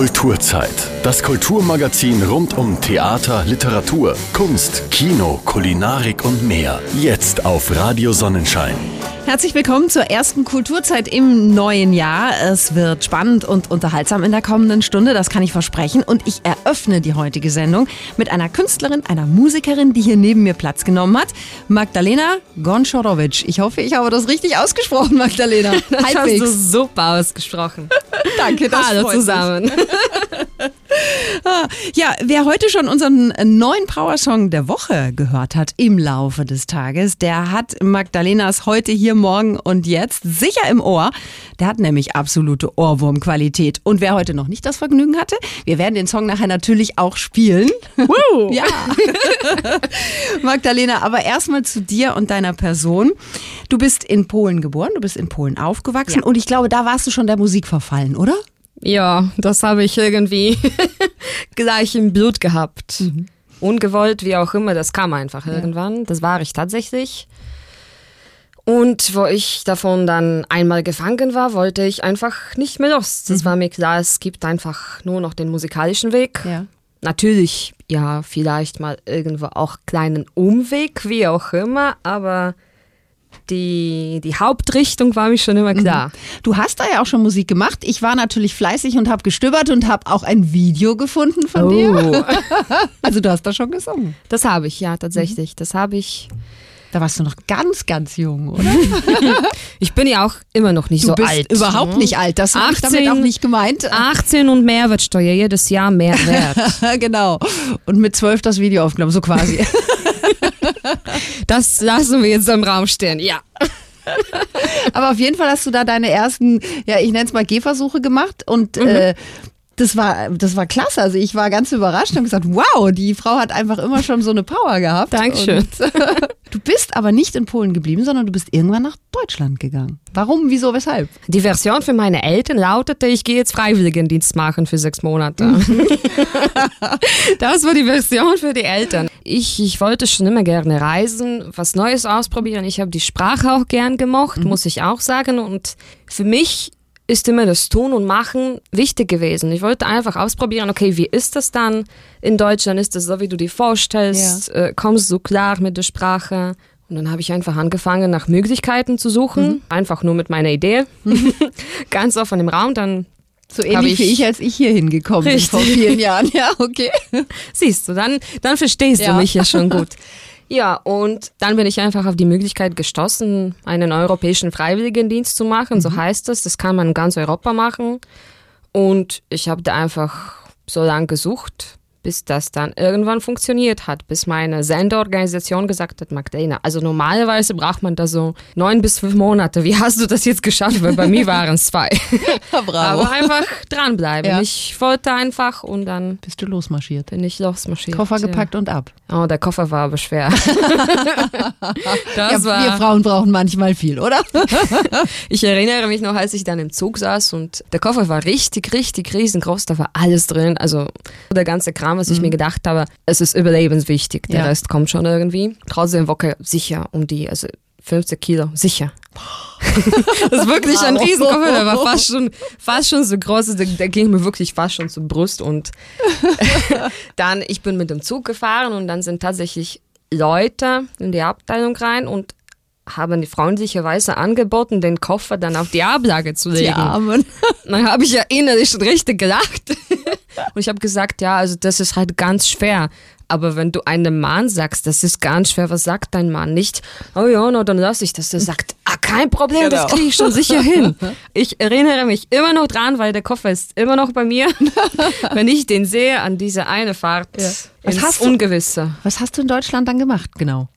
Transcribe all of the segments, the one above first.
Kulturzeit. Das Kulturmagazin rund um Theater, Literatur, Kunst, Kino, Kulinarik und mehr. Jetzt auf Radio Sonnenschein. Herzlich willkommen zur ersten Kulturzeit im neuen Jahr. Es wird spannend und unterhaltsam in der kommenden Stunde, das kann ich versprechen. Und ich eröffne die heutige Sendung mit einer Künstlerin, einer Musikerin, die hier neben mir Platz genommen hat, Magdalena Gonchorovic. Ich hoffe, ich habe das richtig ausgesprochen, Magdalena. Das Halbwegs. hast du super ausgesprochen. Danke, das Hallo zusammen. Ah, ja, wer heute schon unseren neuen Power-Song der Woche gehört hat im Laufe des Tages, der hat Magdalenas heute hier morgen und jetzt sicher im Ohr. Der hat nämlich absolute Ohrwurmqualität. Und wer heute noch nicht das Vergnügen hatte, wir werden den Song nachher natürlich auch spielen. Woo. ja. Magdalena, aber erstmal zu dir und deiner Person. Du bist in Polen geboren, du bist in Polen aufgewachsen ja. und ich glaube, da warst du schon der Musik verfallen, oder? Ja, das habe ich irgendwie gleich im Blut gehabt. Mhm. Ungewollt, wie auch immer, das kam einfach ja. irgendwann. Das war ich tatsächlich. Und wo ich davon dann einmal gefangen war, wollte ich einfach nicht mehr los. Das mhm. war mir klar, es gibt einfach nur noch den musikalischen Weg. Ja. Natürlich, ja, vielleicht mal irgendwo auch kleinen Umweg, wie auch immer, aber die, die Hauptrichtung war mir schon immer klar. Mhm. Du hast da ja auch schon Musik gemacht. Ich war natürlich fleißig und habe gestöbert und habe auch ein Video gefunden von oh. dir. also du hast da schon gesungen. Das habe ich, ja, tatsächlich. Das habe ich da warst du noch ganz, ganz jung, oder? ich bin ja auch immer noch nicht du so bist alt. Überhaupt nicht alt. Das habe ich damit auch nicht gemeint. 18 und Mehrwertsteuer, jedes Jahr mehr wert. genau. Und mit 12 das Video aufgenommen, so quasi. Das lassen wir jetzt so im Raum stehen, ja. Aber auf jeden Fall hast du da deine ersten, ja, ich nenne es mal Gehversuche gemacht und mhm. äh, das war, das war klasse. Also ich war ganz überrascht und gesagt, wow, die Frau hat einfach immer schon so eine Power gehabt. Dankeschön. du bist aber nicht in Polen geblieben, sondern du bist irgendwann nach Deutschland gegangen. Warum, wieso, weshalb? Die Version für meine Eltern lautete, ich gehe jetzt Freiwilligendienst machen für sechs Monate. das war die Version für die Eltern. Ich, ich wollte schon immer gerne reisen, was Neues ausprobieren. Ich habe die Sprache auch gern gemocht, mhm. muss ich auch sagen. Und für mich ist immer das Tun und Machen wichtig gewesen. Ich wollte einfach ausprobieren, okay, wie ist das dann in Deutschland? Ist das so, wie du dir vorstellst? Ja. Äh, kommst du klar mit der Sprache? Und dann habe ich einfach angefangen, nach Möglichkeiten zu suchen, mhm. einfach nur mit meiner Idee, mhm. ganz offen im Raum. Dann so ähnlich ich, wie ich, als ich hier hingekommen bin vor vielen Jahren. Ja, okay. Siehst du, dann, dann verstehst ja. du mich ja schon gut. Ja, und dann bin ich einfach auf die Möglichkeit gestoßen, einen europäischen Freiwilligendienst zu machen. Mhm. So heißt es. Das kann man in ganz Europa machen. Und ich habe da einfach so lange gesucht, bis das dann irgendwann funktioniert hat, bis meine Sendeorganisation gesagt hat, Magdalena, also normalerweise braucht man da so neun bis fünf Monate. Wie hast du das jetzt geschafft? Weil bei mir waren es zwei. Bravo. Aber einfach dranbleiben. Ja. Ich wollte einfach und dann bist du losmarschiert. Bin ich losmarschiert. Koffer gepackt und ab. Oh, der Koffer war aber schwer. das ja, war wir Frauen brauchen manchmal viel, oder? ich erinnere mich noch, als ich dann im Zug saß und der Koffer war richtig, richtig riesengroß. Da war alles drin. Also der ganze Kram Kram, was ich mhm. mir gedacht habe, es ist überlebenswichtig. Der ja. Rest kommt schon irgendwie. Trotzdem Wocke sicher um die, also 50 Kilo, sicher. das ist wirklich wow. ein Riesenkoffer, der war fast schon, fast schon so groß, der, der ging mir wirklich fast schon zur Brust und dann, ich bin mit dem Zug gefahren und dann sind tatsächlich Leute in die Abteilung rein und haben die freundlicherweise angeboten, den Koffer dann auf die Ablage zu legen. Die Armen. Dann habe ich ja innerlich schon richtig gelacht. Und ich habe gesagt, ja, also das ist halt ganz schwer. Aber wenn du einem Mann sagst, das ist ganz schwer, was sagt dein Mann? Nicht, oh ja, no, dann lass ich das. Der sagt, ah, kein Problem, genau. das kriege ich schon sicher hin. Ich erinnere mich immer noch dran, weil der Koffer ist immer noch bei mir. wenn ich den sehe an diese eine Fahrt ja. was hast Ungewisse. Du, was hast du in Deutschland dann gemacht, genau?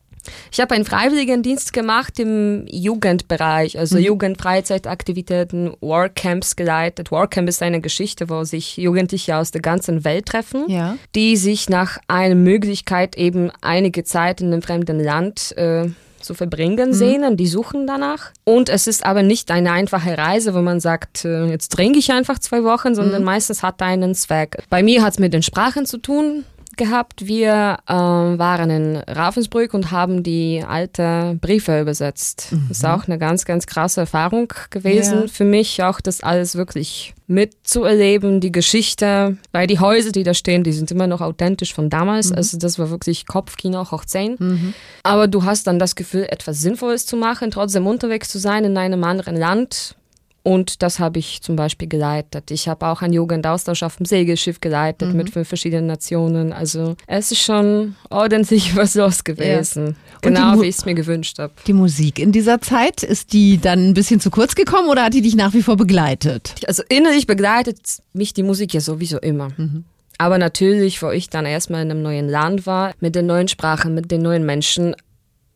Ich habe einen Freiwilligendienst gemacht im Jugendbereich, also mhm. Jugendfreizeitaktivitäten, Workcamps geleitet. Workcamp ist eine Geschichte, wo sich Jugendliche aus der ganzen Welt treffen, ja. die sich nach einer Möglichkeit eben einige Zeit in einem fremden Land äh, zu verbringen mhm. sehnen, die suchen danach. Und es ist aber nicht eine einfache Reise, wo man sagt, äh, jetzt trinke ich einfach zwei Wochen, sondern mhm. meistens hat er einen Zweck. Bei mir hat es mit den Sprachen zu tun, gehabt. Wir ähm, waren in Ravensbrück und haben die alte Briefe übersetzt. Mhm. Das ist auch eine ganz, ganz krasse Erfahrung gewesen ja. für mich, auch das alles wirklich mitzuerleben, die Geschichte, weil die Häuser, die da stehen, die sind immer noch authentisch von damals. Mhm. Also das war wirklich Kopfkino hoch 10. Mhm. Aber du hast dann das Gefühl, etwas Sinnvolles zu machen, trotzdem unterwegs zu sein in einem anderen Land und das habe ich zum Beispiel geleitet. Ich habe auch einen Jugendaustausch auf dem Segelschiff geleitet mhm. mit fünf verschiedenen Nationen. Also es ist schon ordentlich was los gewesen. Ja. Genau wie ich es mir gewünscht habe. Die Musik in dieser Zeit, ist die dann ein bisschen zu kurz gekommen oder hat die dich nach wie vor begleitet? Also innerlich begleitet mich die Musik ja sowieso immer. Mhm. Aber natürlich, wo ich dann erstmal in einem neuen Land war, mit den neuen Sprachen, mit den neuen Menschen,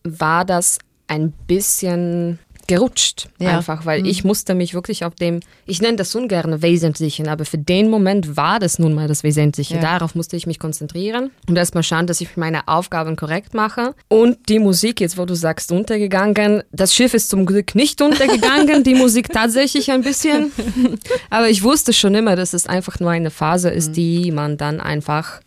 war das ein bisschen gerutscht. Ja. Einfach, weil mhm. ich musste mich wirklich auf dem, ich nenne das ungern Wesentlichen, aber für den Moment war das nun mal das Wesentliche. Ja. Darauf musste ich mich konzentrieren und erstmal schauen, dass ich meine Aufgaben korrekt mache. Und die Musik, jetzt wo du sagst, untergegangen, das Schiff ist zum Glück nicht untergegangen, die Musik tatsächlich ein bisschen. aber ich wusste schon immer, dass es einfach nur eine Phase ist, mhm. die man dann einfach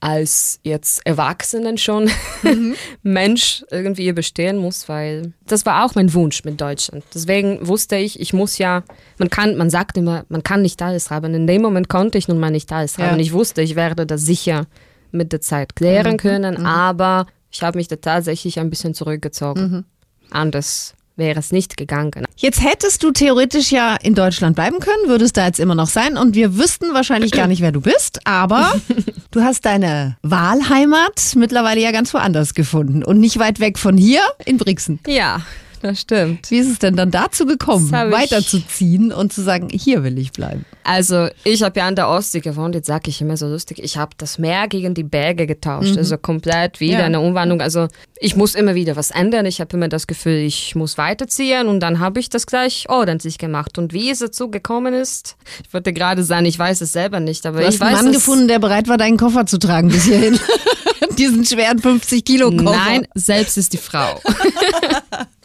als jetzt Erwachsenen schon mhm. Mensch irgendwie überstehen muss, weil das war auch mein Wunsch mit Deutschland. Deswegen wusste ich, ich muss ja, man kann, man sagt immer, man kann nicht alles haben. In dem Moment konnte ich nun mal nicht alles haben. Ja. Ich wusste, ich werde das sicher mit der Zeit klären mhm. können, mhm. aber ich habe mich da tatsächlich ein bisschen zurückgezogen. Mhm. Anders wäre es nicht gegangen. Jetzt hättest du theoretisch ja in Deutschland bleiben können, würdest da jetzt immer noch sein und wir wüssten wahrscheinlich gar nicht, wer du bist, aber du hast deine Wahlheimat mittlerweile ja ganz woanders gefunden und nicht weit weg von hier in Brixen. Ja, das stimmt. Wie ist es denn dann dazu gekommen, weiterzuziehen und zu sagen, hier will ich bleiben? Also ich habe ja an der Ostsee gewohnt, jetzt sage ich immer so lustig, ich habe das Meer gegen die Berge getauscht, mhm. also komplett wieder ja. eine Umwandlung. Also ich muss immer wieder was ändern, ich habe immer das Gefühl, ich muss weiterziehen und dann habe ich das gleich ordentlich gemacht. Und wie es dazu gekommen ist, ich wollte gerade sagen, ich weiß es selber nicht, aber du ich hast einen Mann gefunden, der bereit war, deinen Koffer zu tragen bis hierhin. Diesen schweren 50 Kilo Koffer. Nein, selbst ist die Frau.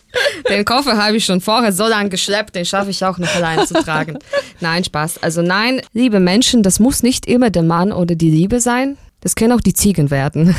Den Koffer habe ich schon vorher so lange geschleppt, den schaffe ich auch noch allein zu tragen. Nein, Spaß. Also nein, liebe Menschen, das muss nicht immer der Mann oder die Liebe sein. Das können auch die Ziegen werden.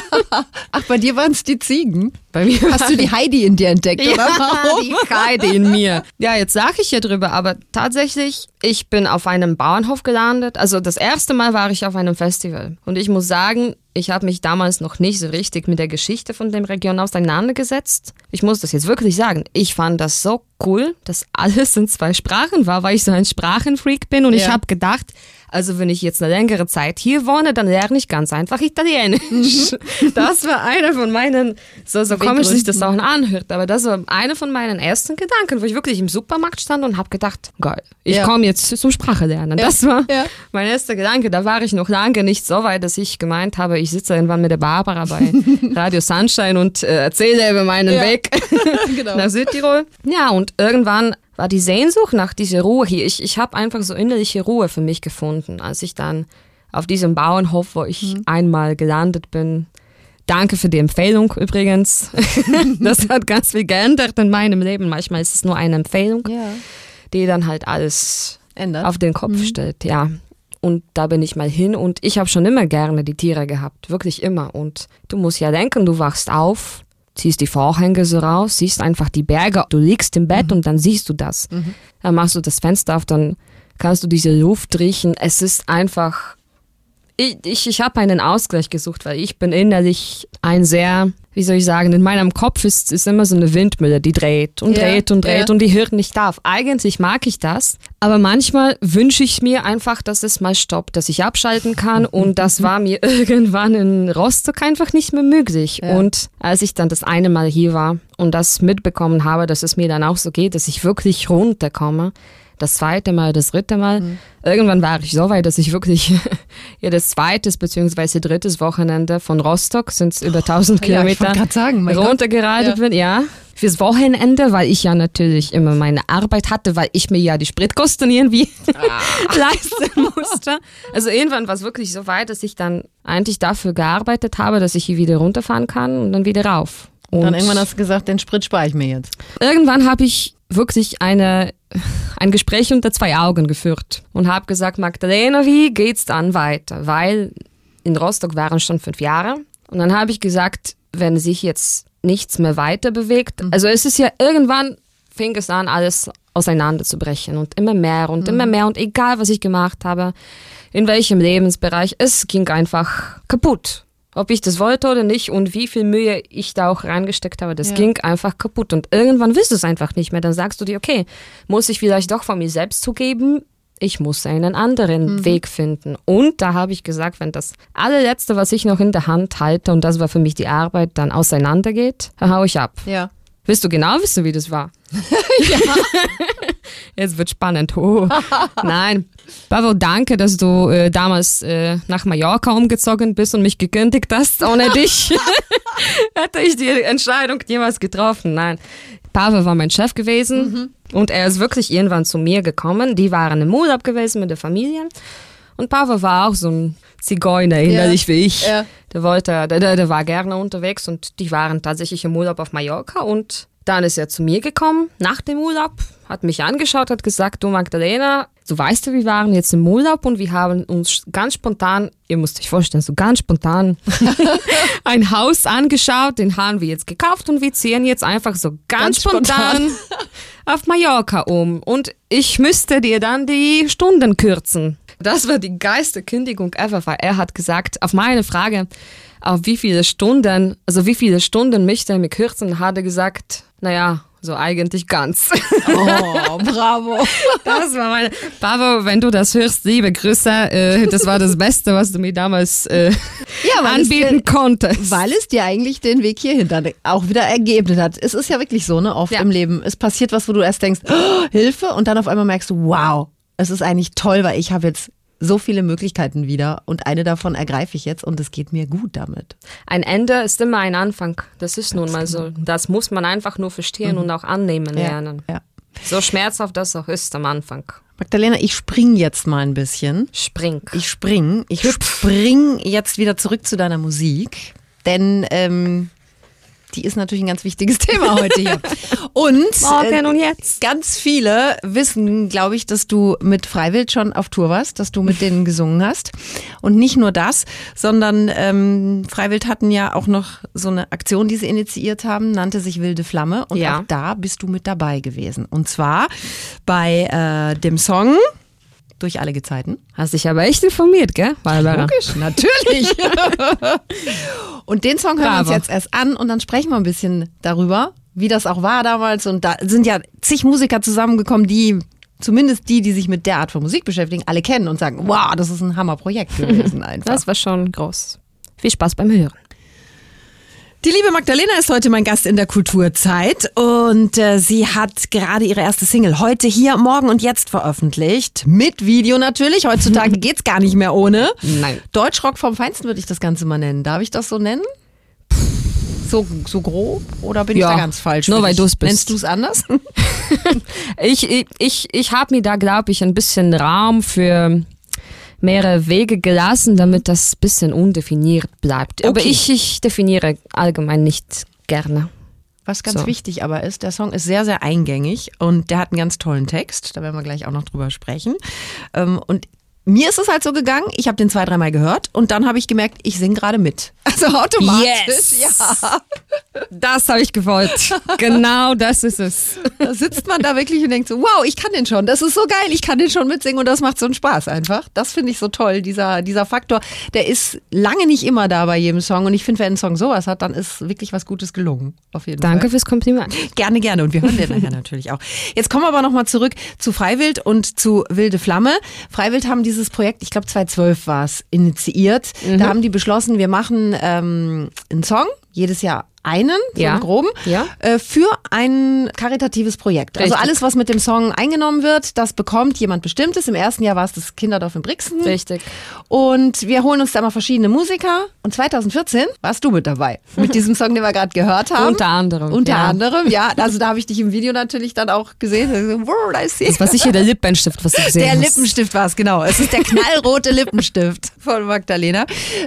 Ach, bei dir waren es die Ziegen? Bei mir Hast du die Heidi in dir entdeckt, ja, oder warum? die Heidi in mir. Ja, jetzt sage ich hier drüber, aber tatsächlich, ich bin auf einem Bauernhof gelandet. Also das erste Mal war ich auf einem Festival. Und ich muss sagen, ich habe mich damals noch nicht so richtig mit der Geschichte von dem Region auseinandergesetzt. Ich muss das jetzt wirklich sagen. Ich fand das so cool, dass alles in zwei Sprachen war, weil ich so ein Sprachenfreak bin. Und ja. ich habe gedacht, also wenn ich jetzt eine längere Zeit hier wohne, dann lerne ich ganz einfach Italienisch. Mhm. Das war einer von meinen, so, so komisch sich das auch anhört, aber das war einer von meinen ersten Gedanken, wo ich wirklich im Supermarkt stand und habe gedacht, geil, ich ja. komme jetzt zum Sprache lernen. Ja. Das war ja. mein erster Gedanke. Da war ich noch lange nicht so weit, dass ich gemeint habe, ich sitze irgendwann mit der Barbara bei Radio Sunshine und äh, erzähle über meinen Weg genau. nach Südtirol. Ja, und irgendwann war die Sehnsucht nach dieser Ruhe hier. Ich, ich habe einfach so innerliche Ruhe für mich gefunden, als ich dann auf diesem Bauernhof, wo ich mhm. einmal gelandet bin. Danke für die Empfehlung übrigens. das hat ganz viel geändert in meinem Leben. Manchmal ist es nur eine Empfehlung, ja. die dann halt alles Ändert. auf den Kopf mhm. stellt. Ja. Und da bin ich mal hin und ich habe schon immer gerne die Tiere gehabt, wirklich immer. Und du musst ja denken, du wachst auf ziehst die Vorhänge so raus, siehst einfach die Berge, du liegst im Bett mhm. und dann siehst du das. Mhm. Dann machst du das Fenster auf, dann kannst du diese Luft riechen. Es ist einfach, ich, ich, ich habe einen Ausgleich gesucht, weil ich bin innerlich ein sehr wie soll ich sagen, in meinem Kopf ist, ist immer so eine Windmülle, die dreht und ja, dreht und dreht ja. und die hört nicht auf. Eigentlich mag ich das, aber manchmal wünsche ich mir einfach, dass es mal stoppt, dass ich abschalten kann und das war mir irgendwann in Rostock einfach nicht mehr möglich. Ja. Und als ich dann das eine Mal hier war und das mitbekommen habe, dass es mir dann auch so geht, dass ich wirklich runterkomme, das zweite Mal, das dritte Mal. Mhm. Irgendwann war ich so weit, dass ich wirklich jedes zweites bzw. drittes Wochenende von Rostock, sind es über 1000 oh, Kilometer, ja, sagen, runtergeradelt ja. bin. Ja, fürs Wochenende, weil ich ja natürlich immer meine Arbeit hatte, weil ich mir ja die Spritkosten irgendwie ah. leisten musste. Also irgendwann war es wirklich so weit, dass ich dann eigentlich dafür gearbeitet habe, dass ich hier wieder runterfahren kann und dann wieder rauf. Und dann irgendwann hast du gesagt, den Sprit spare ich mir jetzt. Irgendwann habe ich wirklich eine, ein Gespräch unter zwei Augen geführt und habe gesagt, Magdalena, wie geht's dann weiter? Weil in Rostock waren schon fünf Jahre. Und dann habe ich gesagt, wenn sich jetzt nichts mehr weiter bewegt, mhm. also es ist ja irgendwann fing es an, alles auseinanderzubrechen und immer mehr und mhm. immer mehr und egal was ich gemacht habe, in welchem Lebensbereich, es ging einfach kaputt. Ob ich das wollte oder nicht und wie viel Mühe ich da auch reingesteckt habe, das ja. ging einfach kaputt. Und irgendwann wirst du es einfach nicht mehr. Dann sagst du dir, okay, muss ich vielleicht doch von mir selbst zugeben, ich muss einen anderen mhm. Weg finden. Und da habe ich gesagt, wenn das allerletzte, was ich noch in der Hand halte, und das war für mich die Arbeit, dann auseinandergeht, dann hau ich ab. Ja. Willst du genau wissen, wie das war? ja. Jetzt wird spannend. Oh. Nein. Bravo, danke, dass du äh, damals äh, nach Mallorca umgezogen bist und mich gekündigt hast. Ohne dich hätte ich die Entscheidung jemals getroffen. Nein. Pavel war mein Chef gewesen mhm. und er ist wirklich irgendwann zu mir gekommen. Die waren im Urlaub gewesen mit der Familie. Und Pavel war auch so ein Zigeuner, innerlich ja. wie ich. Ja. Der wollte, der, der war gerne unterwegs und die waren tatsächlich im Urlaub auf Mallorca und dann ist er zu mir gekommen nach dem Urlaub, hat mich angeschaut, hat gesagt, du Magdalena, du weißt ja, wir waren jetzt im Urlaub und wir haben uns ganz spontan, ihr müsst euch vorstellen, so ganz spontan ein Haus angeschaut, den haben wir jetzt gekauft und wir ziehen jetzt einfach so ganz, ganz spontan, spontan auf Mallorca um und ich müsste dir dann die Stunden kürzen. Das war die geilste Kündigung ever, weil er hat gesagt, auf meine Frage, auf wie viele Stunden, also wie viele Stunden möchte er mir kürzen, hat er gesagt, naja, so eigentlich ganz. Oh, bravo. Das war meine. Bravo, wenn du das hörst, liebe Grüße. Äh, das war das Beste, was du mir damals äh, ja, anbieten dir, konntest. Weil es dir eigentlich den Weg hierhin dann auch wieder ergeben hat. Es ist ja wirklich so, ne? Oft ja. im Leben. Es passiert was, wo du erst denkst, oh, Hilfe, und dann auf einmal merkst du, wow, es ist eigentlich toll, weil ich habe jetzt so viele Möglichkeiten wieder und eine davon ergreife ich jetzt und es geht mir gut damit. Ein Ende ist immer ein Anfang. Das ist nun mal so. Genau. Das muss man einfach nur verstehen mhm. und auch annehmen lernen. Ja, ja. So schmerzhaft das auch ist am Anfang. Magdalena, ich spring jetzt mal ein bisschen. Spring. Ich spring. Ich spring jetzt wieder zurück zu deiner Musik. Denn ähm, die ist natürlich ein ganz wichtiges Thema heute hier. Und, Morgen äh, und jetzt. ganz viele wissen, glaube ich, dass du mit Freiwild schon auf Tour warst, dass du mit denen gesungen hast. Und nicht nur das, sondern ähm, Freiwild hatten ja auch noch so eine Aktion, die sie initiiert haben, nannte sich Wilde Flamme. Und ja. auch da bist du mit dabei gewesen. Und zwar bei äh, dem Song durch alle Gezeiten. Hast dich aber echt informiert, gell? Barbara? Logisch, natürlich. und den Song hören Bravo. wir uns jetzt erst an und dann sprechen wir ein bisschen darüber, wie das auch war damals. Und da sind ja zig Musiker zusammengekommen, die zumindest die, die sich mit der Art von Musik beschäftigen, alle kennen und sagen, wow, das ist ein Hammerprojekt gewesen einfach. Das war schon groß. Viel Spaß beim Hören. Die liebe Magdalena ist heute mein Gast in der Kulturzeit und äh, sie hat gerade ihre erste Single heute hier, morgen und jetzt veröffentlicht. Mit Video natürlich. Heutzutage geht's gar nicht mehr ohne. Nein. Deutschrock vom Feinsten würde ich das Ganze mal nennen. Darf ich das so nennen? So, so grob? Oder bin ja, ich da ganz falsch? Nur weil du es bist. Nennst du es anders? ich ich, ich, ich habe mir da, glaube ich, ein bisschen Raum für mehrere Wege gelassen, damit das ein bisschen undefiniert bleibt. Okay. Aber ich, ich definiere allgemein nicht gerne. Was ganz so. wichtig aber ist, der Song ist sehr, sehr eingängig und der hat einen ganz tollen Text. Da werden wir gleich auch noch drüber sprechen. Ähm, und mir ist es halt so gegangen, ich habe den zwei, dreimal gehört und dann habe ich gemerkt, ich singe gerade mit. Also automatisch. Yes. Ja. Das habe ich gewollt. genau das ist es. Da sitzt man da wirklich und denkt so, wow, ich kann den schon. Das ist so geil, ich kann den schon mitsingen und das macht so einen Spaß einfach. Das finde ich so toll, dieser, dieser Faktor. Der ist lange nicht immer da bei jedem Song und ich finde, wenn ein Song sowas hat, dann ist wirklich was Gutes gelungen. Auf jeden Danke Fall. fürs Kompliment. Gerne, gerne und wir hören den nachher natürlich auch. Jetzt kommen wir aber nochmal zurück zu Freiwild und zu Wilde Flamme. Freiwild haben dieses Projekt, ich glaube 2012 war es, initiiert. Mhm. Da haben die beschlossen, wir machen ähm, einen Song jedes Jahr einen, so ja. groben, ja. äh, für ein karitatives Projekt. Also Richtig. Also alles, was mit dem Song eingenommen wird, das bekommt jemand Bestimmtes. Im ersten Jahr war es das Kinderdorf in Brixen. Richtig. Und wir holen uns da mal verschiedene Musiker. Und 2014 warst du mit dabei. Mit diesem Song, den wir gerade gehört haben. Unter anderem. Unter ja. anderem, ja. Also da habe ich dich im Video natürlich dann auch gesehen. Das war sicher der Lippenstift, was du gesehen der hast. Der Lippenstift war es, genau. Es ist der knallrote Lippenstift von Magdalena.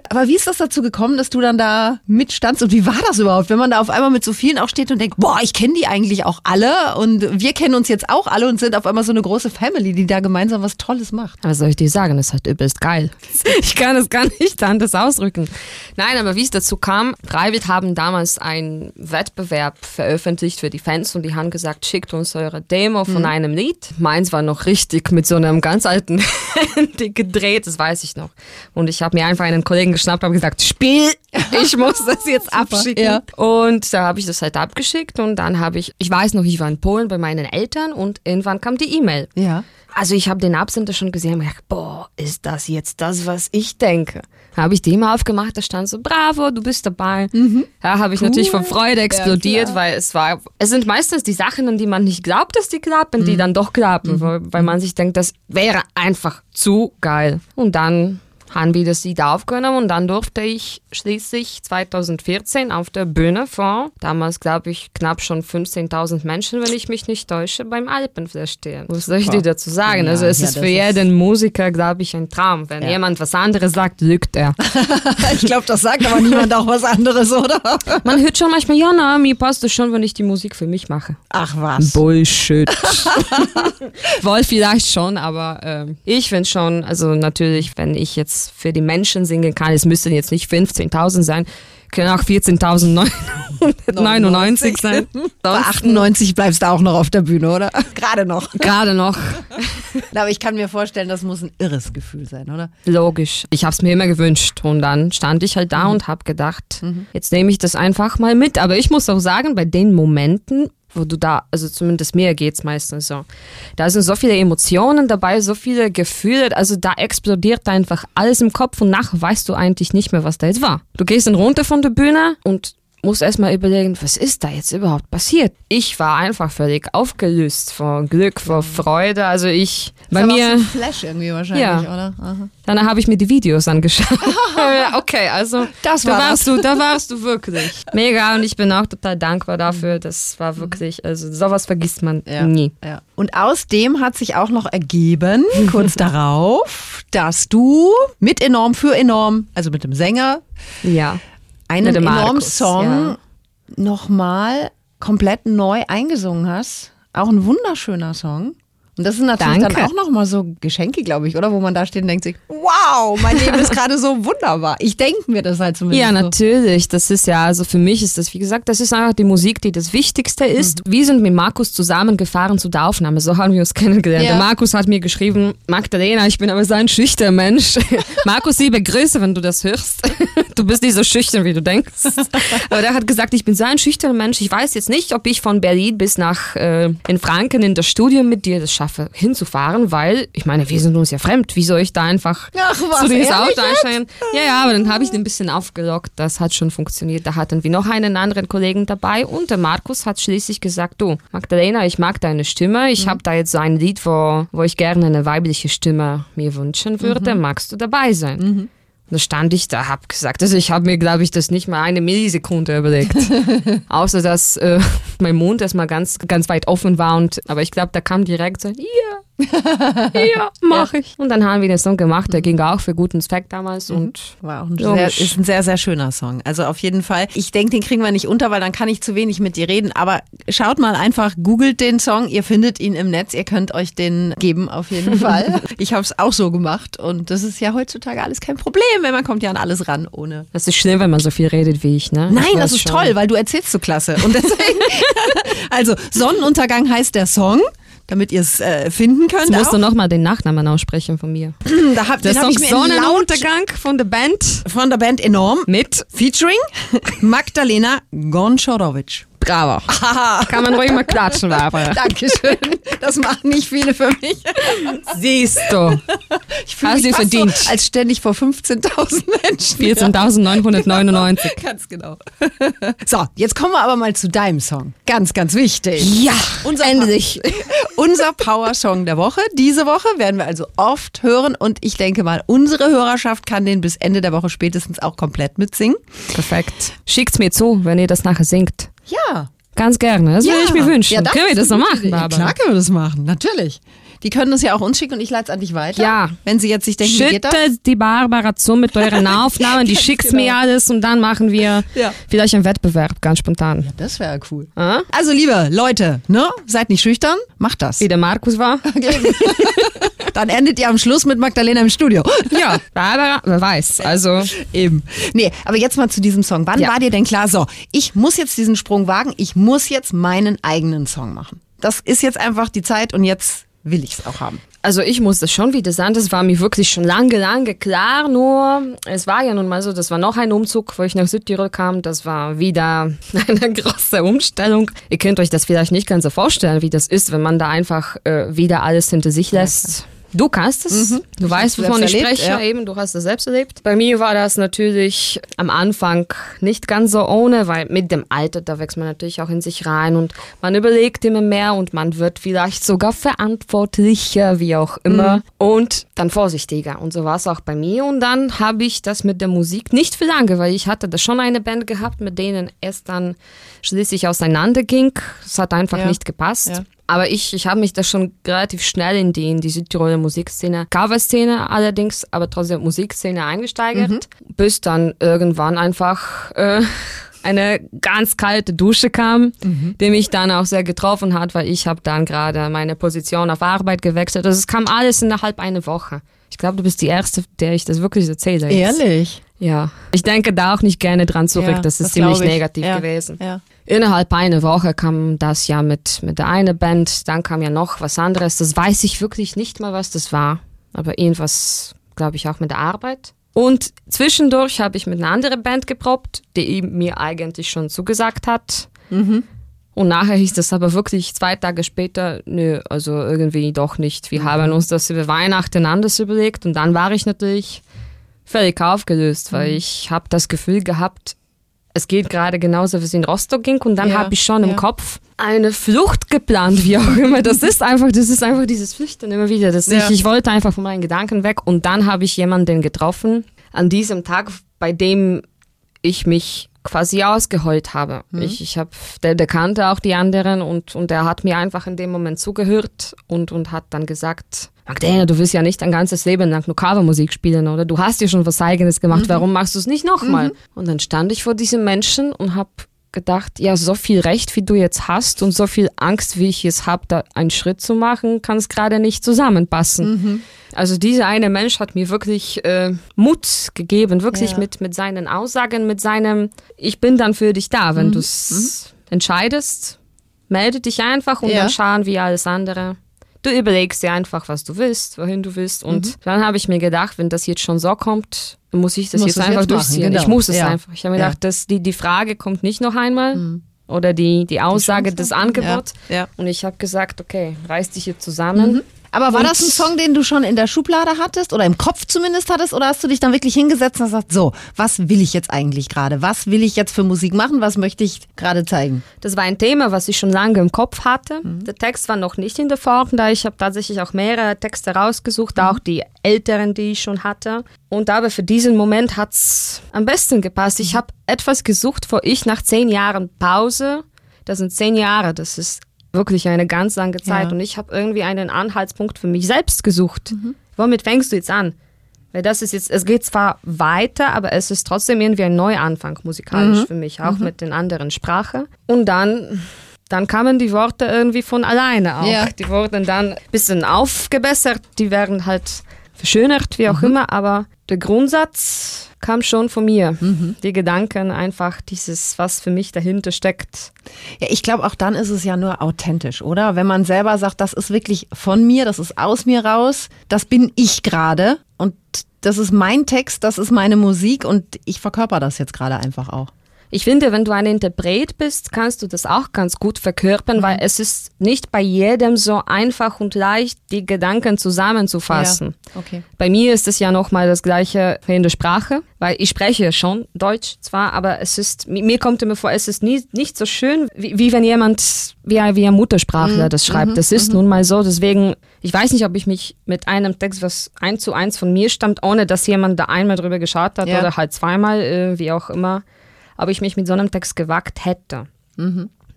Aber wie ist das dazu gekommen, dass du dann da mitstandst und wie war das überhaupt? Wenn man da auf einmal mit so vielen auch steht und denkt, boah, ich kenne die eigentlich auch alle und wir kennen uns jetzt auch alle und sind auf einmal so eine große Family, die da gemeinsam was Tolles macht. Was soll ich dir sagen? Das ist halt übelst geil. Ich kann es gar nicht anders ausdrücken. Nein, aber wie es dazu kam, Freiwild haben damals einen Wettbewerb veröffentlicht für die Fans und die haben gesagt, schickt uns eure Demo von einem Lied. Meins war noch richtig mit so einem ganz alten Handy gedreht, das weiß ich noch. Und ich habe mir einfach einen Kollegen geschnappt und gesagt, spiel, ich muss das jetzt abschicken. ja. Und da habe ich das halt abgeschickt und dann habe ich, ich weiß noch, ich war in Polen bei meinen Eltern und irgendwann kam die E-Mail. Ja. Also ich habe den Absender schon gesehen und gedacht, boah, ist das jetzt das, was ich denke? Habe ich die mal aufgemacht, da stand so, bravo, du bist dabei. Da habe ich natürlich von Freude explodiert, weil es war, es sind meistens die Sachen, an die man nicht glaubt, dass die klappen, die dann doch klappen, weil, weil man sich denkt, das wäre einfach zu geil. Und dann haben wir das Lied aufgenommen und dann durfte ich schließlich 2014 auf der Bühne vor, damals glaube ich knapp schon 15.000 Menschen, wenn ich mich nicht täusche, beim Alpenfest stehen. Was soll ich dir dazu sagen? Ja, also es ja, ist für ist- jeden Musiker, glaube ich, ein Traum. Wenn Ja. jemand was anderes sagt, lügt er. Ich glaube, das sagt aber niemand auch was anderes, oder? Man hört schon manchmal, ja, na, mir passt es schon, wenn ich die Musik für mich mache. Ach was. Bullshit. Wohl vielleicht schon, aber ähm, ich finde schon, also natürlich, wenn ich jetzt für die Menschen singen kann, es müssten jetzt nicht 15.000 sein, können auch 14.999 sein. Bei Sonst 98 bleibst du auch noch auf der Bühne, oder? Gerade noch. gerade noch. Aber ich kann mir vorstellen, das muss ein irres Gefühl sein, oder? Logisch. Ich habe es mir immer gewünscht. Und dann stand ich halt da und habe gedacht, jetzt nehme ich das einfach mal mit. Aber ich muss auch sagen, bei den Momenten, wo du da, also zumindest mir geht's meistens so, da sind so viele Emotionen dabei, so viele Gefühle, also da explodiert einfach alles im Kopf und nachher weißt du eigentlich nicht mehr, was da jetzt war. Du gehst dann runter von der Bühne und musst erstmal überlegen, was ist da jetzt überhaupt passiert? Ich war einfach völlig aufgelöst vor Glück, vor Freude. Also ich, bei aber auch mir. so ein Flash irgendwie wahrscheinlich, Ja. oder? Aha. Dann habe ich mir die Videos angeschaut. Okay, also Das da war warst du, da warst du wirklich. Mega und ich bin auch total dankbar dafür. Das war wirklich, also sowas vergisst man Ja. nie. Ja. Und aus dem hat sich auch noch ergeben, kurz darauf, dass du mit enorm für enorm, also mit dem Sänger, Ja. Einen enormen Markus, Song ja. nochmal komplett neu eingesungen hast. Auch ein wunderschöner Song. Und das sind natürlich Danke. dann auch nochmal so Geschenke, glaube ich, oder? Wo man da steht und denkt sich, wow, mein Leben ist gerade so wunderbar. Ich denke mir das halt zumindest Ja, natürlich. Das ist ja, also für mich ist das, wie gesagt, das ist einfach die Musik, die das Wichtigste ist. Wir sind mit Markus zusammengefahren zu der Aufnahme. So haben wir uns kennengelernt. Ja. Der Markus hat mir geschrieben, Magdalena, ich bin aber so ein schüchterner Mensch. Markus, liebe Grüße, wenn du das hörst. Du bist nicht so schüchtern, wie du denkst. Aber der hat gesagt, ich bin so ein schüchterner Mensch. Ich weiß jetzt nicht, ob ich von Berlin bis nach äh, in Franken in das Studio mit dir das schaffe, hinzufahren, weil, ich meine, wir sind uns ja fremd. Wie soll ich da einfach Ach, was, zu dieses ehrlich Auto einsteigen? Ja, ja, aber dann habe ich den ein bisschen aufgelockt. Das hat schon funktioniert. Da hatten wir noch einen anderen Kollegen dabei und der Markus hat schließlich gesagt, du, Magdalena, ich mag deine Stimme. Ich habe da jetzt so ein Lied, wo, wo ich gerne eine weibliche Stimme mir wünschen würde. Magst du dabei sein? Und da stand ich da, hab gesagt, also ich habe mir, glaube ich, das nicht mal eine Millisekunde überlegt. Außer, dass äh, mein Mund erstmal ganz, ganz weit offen war. Und, aber ich glaube, da kam direkt so, ja, ja, mach ich. Und dann haben wir den Song gemacht, der ging auch für guten Zweck damals. Und War auch ein sehr, ist ein sehr, sehr schöner Song. Also auf jeden Fall. Ich denke, den kriegen wir nicht unter, weil dann kann ich zu wenig mit dir reden. Aber schaut mal einfach, googelt den Song. Ihr findet ihn im Netz. Ihr könnt euch den geben auf jeden Fall. Ich habe es auch so gemacht. Und das ist ja heutzutage alles kein Problem, weil man kommt ja an alles ran ohne. das ist schlimm, wenn man so viel redet wie ich, ne? Nein, Ich das ist schon. toll, weil du erzählst so klasse. Und deswegen, also Sonnenuntergang heißt der Song, damit ihr es äh, finden könnt. Jetzt musst auch. du nochmal den Nachnamen aussprechen von mir. Da hab, Der den hab ich mir Sonnenuntergang von der Band von der Band enorm mit featuring Magdalena Bravo. Kann man ruhig mal klatschen, Barbara. Dankeschön. Das machen nicht viele für mich. Siehst du. Ich fühle Hast mich verdient. So, als ständig vor 15.000 Menschen. 14.999. Ganz genau. So, jetzt kommen wir aber mal zu deinem Song. Ganz, ganz wichtig. Ja, Unser endlich. Unser Power-Song der Woche. Diese Woche werden wir also oft hören und ich denke mal, unsere Hörerschaft kann den bis Ende der Woche spätestens auch komplett mitsingen. Perfekt. Schickt's mir zu, wenn ihr das nachher singt. Ja. Ganz gerne. Das würde ich mir wünschen. Ja, Können wir das so gute machen. Barbara? Klar können wir das machen, natürlich. Die können das ja auch uns schicken und ich leite es an dich weiter. Ja. Wenn sie jetzt sich denken, wie geht das? Schüttet die Barbara zu mit euren Aufnahmen, die schickt genau. mir alles und dann machen wir Ja. vielleicht einen Wettbewerb, ganz spontan. Das wäre cool. Ah? Also, liebe Leute, ne? Seid nicht schüchtern, macht das. Wie der Markus war. Dann endet ihr am Schluss mit Magdalena im Studio. Ja, Barbara, wer weiß. Also, Eben. Nee, aber jetzt mal zu diesem Song. Wann Ja. war dir denn klar, so, ich muss jetzt diesen Sprung wagen, ich muss jetzt meinen eigenen Song machen? Das ist jetzt einfach die Zeit und jetzt will ich es auch haben. also ich muss das schon wieder sagen, das war mir wirklich schon lange, lange klar. Nur, es war ja nun mal so, das war noch ein Umzug, wo ich nach Südtirol kam. Das war wieder eine große Umstellung. Ihr könnt euch das vielleicht nicht ganz so vorstellen, wie das ist, wenn man da einfach äh, wieder alles hinter sich lässt. Du kannst es. Du weißt, hab's wovon ich selbst erlebt, spreche. ja. Eben, du hast es selbst erlebt. Bei mir war das natürlich am Anfang nicht ganz so ohne, weil mit dem Alter, da wächst man natürlich auch in sich rein und man überlegt immer mehr und man wird vielleicht sogar verantwortlicher, wie auch immer. Und dann vorsichtiger. Und so war es auch bei mir. Und dann habe ich das mit der Musik nicht für lange, weil ich hatte da schon eine Band gehabt, mit denen es dann schließlich auseinanderging. Es hat einfach Ja. nicht gepasst. Ja. Aber ich, ich habe mich da schon relativ schnell in die, in die Südtiroler Musikszene, Coverszene allerdings, aber trotzdem Musikszene eingesteigert, bis dann irgendwann einfach äh, eine ganz kalte Dusche kam, die mich dann auch sehr getroffen hat, weil ich habe dann gerade meine Position auf Arbeit gewechselt. Also es kam alles innerhalb einer Woche. Ich glaube, du bist die Erste, der ich das wirklich erzähle. jetzt. Ehrlich? Ja. Ich denke da auch nicht gerne dran zurück. Ja, das ist glaub ziemlich ich. negativ Ja, gewesen. Ja. Innerhalb einer Woche kam das ja mit, mit der einen Band, dann kam ja noch was anderes. Das weiß ich wirklich nicht mal, was das war. Aber irgendwas, glaube ich, auch mit der Arbeit. Und zwischendurch habe ich mit einer anderen Band geprobt, die mir eigentlich schon zugesagt hat. Und nachher hieß das aber wirklich zwei Tage später, nö, also irgendwie doch nicht. Wir haben uns das über Weihnachten anders überlegt und dann war ich natürlich völlig aufgelöst, weil ich habe das Gefühl gehabt, es geht gerade genauso, wie es in Rostock ging und dann Ja, habe ich schon im ja. Kopf eine Flucht geplant, wie auch immer. Das ist einfach, das ist einfach dieses Flüchten immer wieder. Das Ja. ich, ich wollte einfach von meinen Gedanken weg und dann habe ich jemanden getroffen an diesem Tag, bei dem ich mich quasi ausgeheult habe. Ich, ich habe, der, der kannte auch die anderen und, und er hat mir einfach in dem Moment zugehört und, und hat dann gesagt, Magdalena, du willst ja nicht dein ganzes Leben lang nur Covermusik spielen, oder? Du hast ja schon was Eigenes gemacht, warum machst du es nicht nochmal? Und dann stand ich vor diesem Menschen und habe gedacht, ja, so viel Recht, wie du jetzt hast und so viel Angst, wie ich jetzt habe, da einen Schritt zu machen, kann es gerade nicht zusammenpassen. Also dieser eine Mensch hat mir wirklich äh, Mut gegeben, wirklich Ja. mit, mit seinen Aussagen, mit seinem, ich bin dann für dich da, wenn du es entscheidest, melde dich einfach und Ja. dann schauen wir alles andere. Du überlegst dir einfach, was du willst, wohin du willst. Und Mhm. dann habe ich mir gedacht, wenn das jetzt schon so kommt, muss ich das Musst jetzt einfach jetzt durchziehen. genau. Ich muss es Ja. einfach. Ich habe mir Ja. Mhm. gedacht, dass die, die Frage kommt nicht noch einmal oder die, die Aussage, Chance. das Angebot. Ja. Und ich habe gesagt, okay, reiß dich jetzt zusammen. Aber war Und- das ein Song, den du schon in der Schublade hattest oder im Kopf zumindest hattest? Oder hast du dich dann wirklich hingesetzt und gesagt, so, was will ich jetzt eigentlich gerade? Was will ich jetzt für Musik machen? Was möchte ich gerade zeigen? Das war ein Thema, was ich schon lange im Kopf hatte. Der Text war noch nicht in der Form, da ich habe tatsächlich auch mehrere Texte rausgesucht, auch die älteren, die ich schon hatte. Und aber für diesen Moment hat's am besten gepasst. Ich habe etwas gesucht, wo ich nach zehn Jahren Pause, das sind zehn Jahre, das ist wirklich eine ganz lange Zeit, Ja. und ich habe irgendwie einen Anhaltspunkt für mich selbst gesucht. Womit fängst du jetzt an? Weil das ist jetzt, es geht zwar weiter, aber es ist trotzdem irgendwie ein Neuanfang musikalisch für mich, auch mit den anderen Sprache. Und dann, dann kamen die Worte irgendwie von alleine auch. Ja. Die wurden dann ein bisschen aufgebessert, die werden halt verschönert, wie auch immer, aber der Grundsatz kam schon von mir. Die Gedanken, einfach dieses, was für mich dahinter steckt. Ja, ich glaube, auch dann ist es ja nur authentisch, oder? Wenn man selber sagt, das ist wirklich von mir, das ist aus mir raus, das bin ich gerade und das ist mein Text, das ist meine Musik und ich verkörper das jetzt gerade einfach auch. Ich finde, wenn du ein Interpret bist, kannst du das auch ganz gut verkörpern, weil es ist nicht bei jedem so einfach und leicht, die Gedanken zusammenzufassen. Ja, okay. Bei mir ist es ja nochmal das gleiche in der Sprache, weil ich spreche schon Deutsch zwar, aber es ist, mi- mir kommt immer vor, es ist nie, nicht so schön, wie, wie wenn jemand, wie ein, wie ein Muttersprachler das schreibt. Das ist nun mal so, deswegen, ich weiß nicht, ob ich mich mit einem Text, was eins zu eins von mir stammt, ohne dass jemand da einmal drüber geschaut hat Ja. oder halt zweimal, äh, wie auch immer, ob ich mich mit so einem Text gewagt hätte.